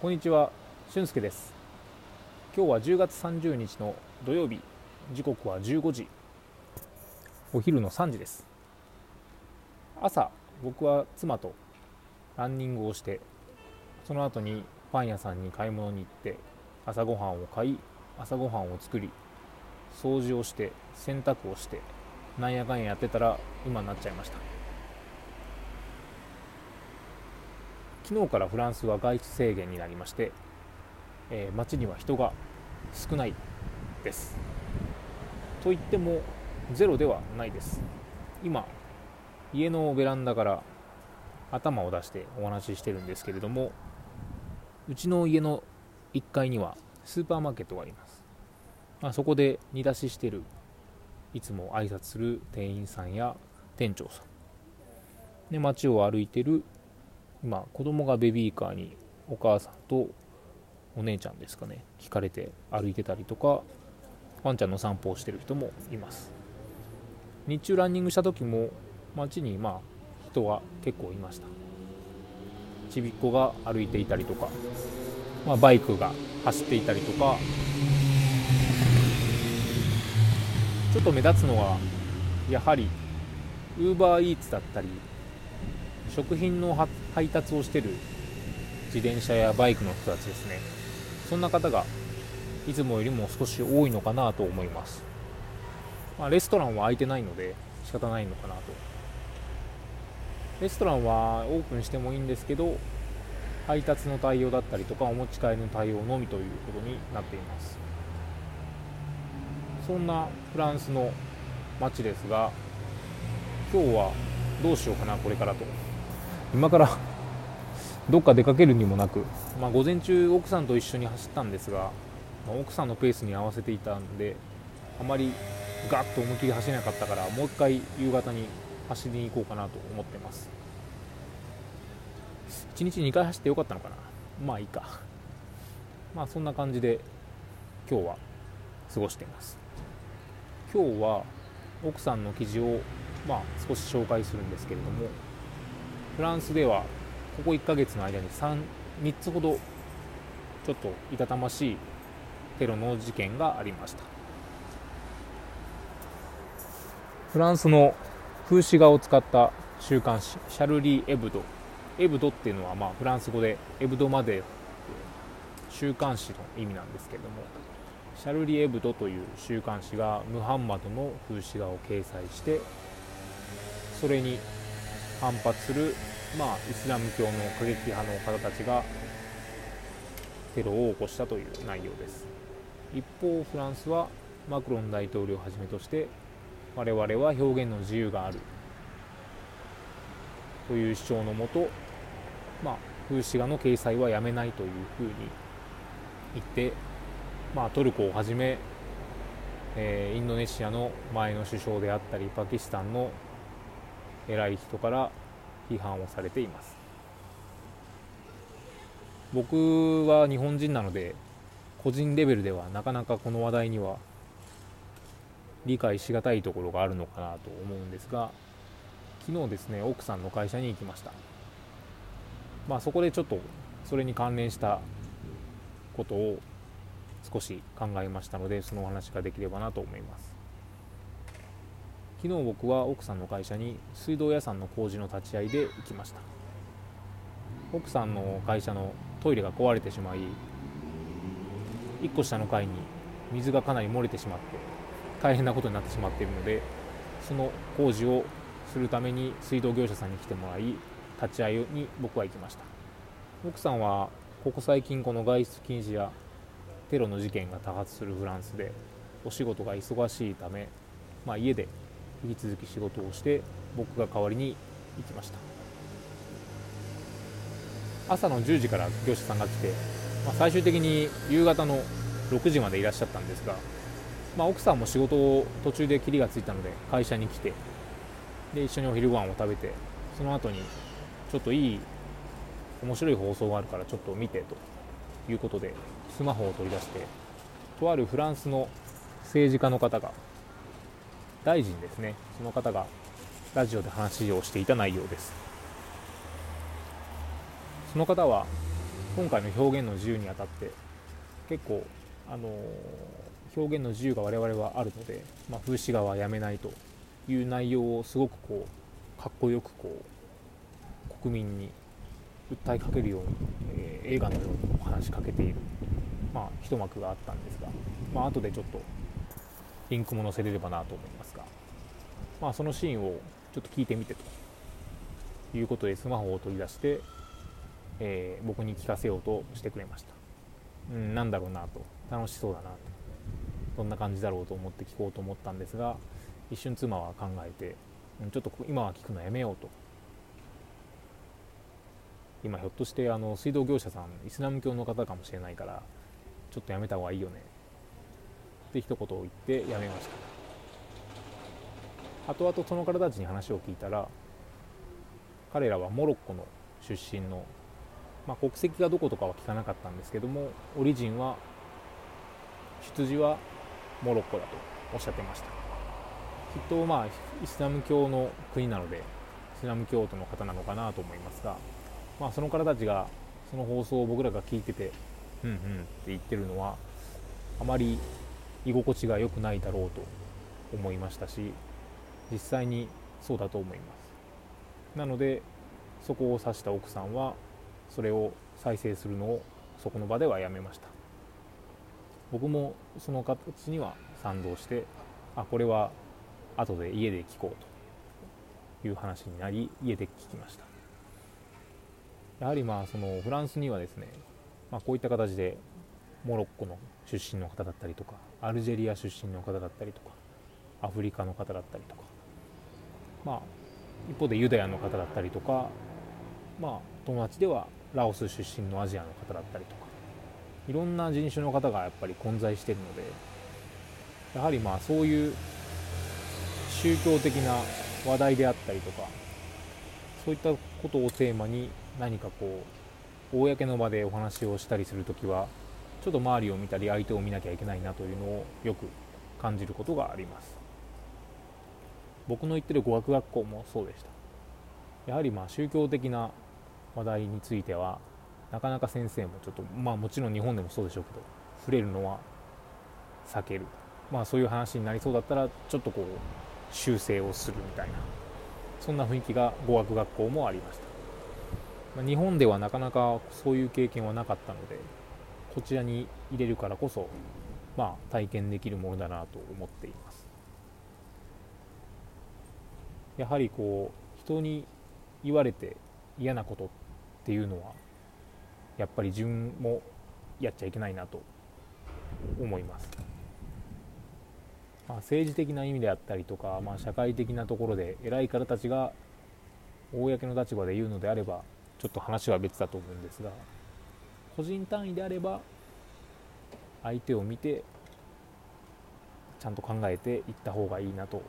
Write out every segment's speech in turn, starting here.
こんにちは、俊介です。今日は10月30日の土曜日、時刻は15時、お昼の3時です。朝、僕は妻とランニングをして、その後にパン屋さんに買い物に行って、朝ごはんを買い、朝ごはんを作り、掃除をして、洗濯をして、なんやかんややってたら今になっちゃいました。昨日からフランスは外出制限になりまして、えー街には人が少ないです。といってもゼロではないです。今家のベランダから頭を出してお話ししてるんですけれどもうちの家の1階にはスーパーマーケットがあります、まあ、そこで煮出ししてるいつも挨拶する店員さんや店長さんで街を歩いてる今子供がベビーカーにお母さんとお姉ちゃんですかね引かれて歩いてたりとかワンちゃんの散歩をしてる人もいます。日中ランニングした時も街にまあ人が結構いました。ちびっ子が歩いていたりとか、まあ、バイクが走っていたりとかちょっと目立つのはやはりウーバーイーツだったり食品の配達をしている自転車やバイクの人たちですね。そんな方がいつもよりも少し多いのかなと思います、まあ、レストランは空いてないので仕方ないのかなと。レストランはオープンしてもいいんですけど配達の対応だったりとかお持ち帰りの対応のみということになっています。そんなフランスの街ですが今日はどうしようかなこれからと。今からどっか出かけるにもなく、まあ、午前中奥さんと一緒に走ったんですが、まあ奥さんのペースに合わせていたんであまりガッと思いっきり走れなかったからもう一回夕方に走りに行こうかなと思ってます。1日2回走ってよかったのかな。まあいいか。まあそんな感じで今日は過ごしています。今日は奥さんの記事をまあ少し紹介するんですけれどもフランスではここ1ヶ月の間に 3, 3つほどちょっといたたましいテロの事件がありました。フランスの風刺画を使った週刊誌シャルリー・エブド。エブドっていうのはまあフランス語でエブドまで週刊誌の意味なんですけれどもシャルリー・エブドという週刊誌がムハンマドの風刺画を掲載してそれに反発する、まあ、イスラム教の過激派の方たちがテロを起こしたという内容です。一方フランスはマクロン大統領をはじめとして我々は表現の自由がある。という主張のもと、まあ、風刺画の掲載はやめないというふうに言って、まあ、トルコをはじめ、えーインドネシアの前の首相であったりパキスタンの偉い人から批判をされています。僕は日本人なので個人レベルではなかなかこの話題には理解しがたいところがあるのかなと思うんですが昨日ですね奥さんの会社に行きました。まあそこでちょっとそれに関連したことを少し考えましたのでそのお話ができればなと思います。昨日僕は奥さんの会社に水道屋さんの工事の立ち会いで行きました。奥さんの会社のトイレが壊れてしまい1個下の階に水がかなり漏れてしまって大変なことになってしまっているのでその工事をするために水道業者さんに来てもらい立ち会いに僕は行きました。奥さんはここ最近この外出禁止やテロの事件が多発するフランスでお仕事が忙しいため、まあ、家で引き続き仕事をして僕が代わりに行きました。朝の10時から業者さんが来て、まあ、最終的に夕方の6時までいらっしゃったんですが、まあ、奥さんも仕事を途中で切りがついたので会社に来てで一緒にお昼ご飯を食べてその後にちょっといい面白い放送があるからちょっと見てということでスマホを取り出してとあるフランスの政治家の方が大臣ですね。その方がラジオで話をしていた内容です。その方は今回の表現の自由にあたって結構あの表現の自由が我々はあるので、まあ、風刺画はやめないという内容をすごくこうかっこよくこう国民に訴えかけるように、えー、映画のようにお話しかけている、まあ、一幕があったんですが、まあ後でちょっとリンクも載せれればなと思いますが、まあ、そのシーンをちょっと聞いてみてということでスマホを取り出して、えー、僕に聞かせようとしてくれました、うん、なんだろうなと。楽しそうだなと。どんな感じだろうと思って聞こうと思ったんですが一瞬妻は考えてちょっと今は聞くのやめようと。今ひょっとしてあの水道業者さんイスラム教の方かもしれないからちょっとやめた方がいいよね。って一言言ってやめました。後々その方たちに話を聞いたら彼らはモロッコの出身の、まあ、国籍がどことかは聞かなかったんですけどもオリジンは出自はモロッコだとおっしゃってました。きっとまあイスラム教の国なのでイスラム教徒の方なのかなと思いますがまあ、その方たちがその放送を僕らが聞いててうんうんって言ってるのはあまり居心地が良くないだろうと思いましたし実際にそうだと思います。なのでそこを指した奥さんはそれを再生するのをそこの場ではやめました。僕もその形には賛同してあこれは後で家で聞こうという話になり家で聞きました。やはりまあそのフランスにはですね、まあ、こういった形でモロッコの出身の方だったりとかアルジェリア出身の方だったりとかアフリカの方だったりとかまあ一方でユダヤの方だったりとかまあ友達ではラオス出身のアジアの方だったりとかいろんな人種の方がやっぱり混在してるのでやはりまあそういう宗教的な話題であったりとかそういったことをテーマに何かこう公の場でお話をしたりする時はちょっと周りを見たり相手を見なきゃいけないなというのをよく感じることがあります。僕の行ってる語学学校もそうでした。やはりまあ宗教的な話題についてはなかなか先生もちょっとまあもちろん日本でもそうでしょうけど触れるのは避ける。まあそういう話になりそうだったらちょっとこう修正をするみたいな。そんな雰囲気が語学学校もありました。ま日本ではなかなかそういう経験はなかったのでこちらに入れるからこそ、まあ、体験できるものだなと思っています。やはりこう人に言われて嫌なことっていうのはやっぱり自分もやっちゃいけないなと思います、まあ、政治的な意味であったりとか、まあ、社会的なところで偉い方たちが公の立場で言うのであればちょっと話は別だと思うんですが個人単位であれば相手を見てちゃんと考えていった方がいいなと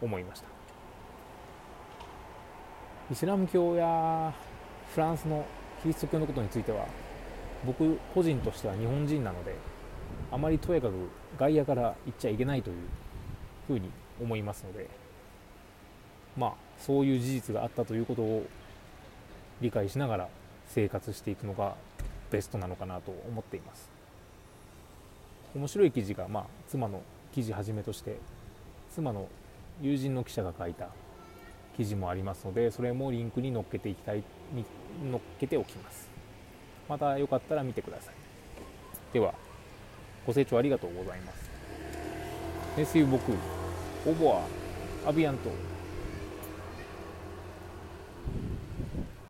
思いました。イスラム教やフランスのキリスト教のことについては僕個人としては日本人なのであまりとやかく外野から言っちゃいけないというふうに思いますのでまあそういう事実があったということを理解しながら生活していくのがベストなのかなと思っています面白い記事が、まあ、妻の記事はじめとして妻の友人の記者が書いた記事もありますのでそれもリンクに載っけていきたいに載っけておきますまたよかったら見てくださいではご清聴ありがとうございます Merci beaucoup. Au revoir. À bientôt.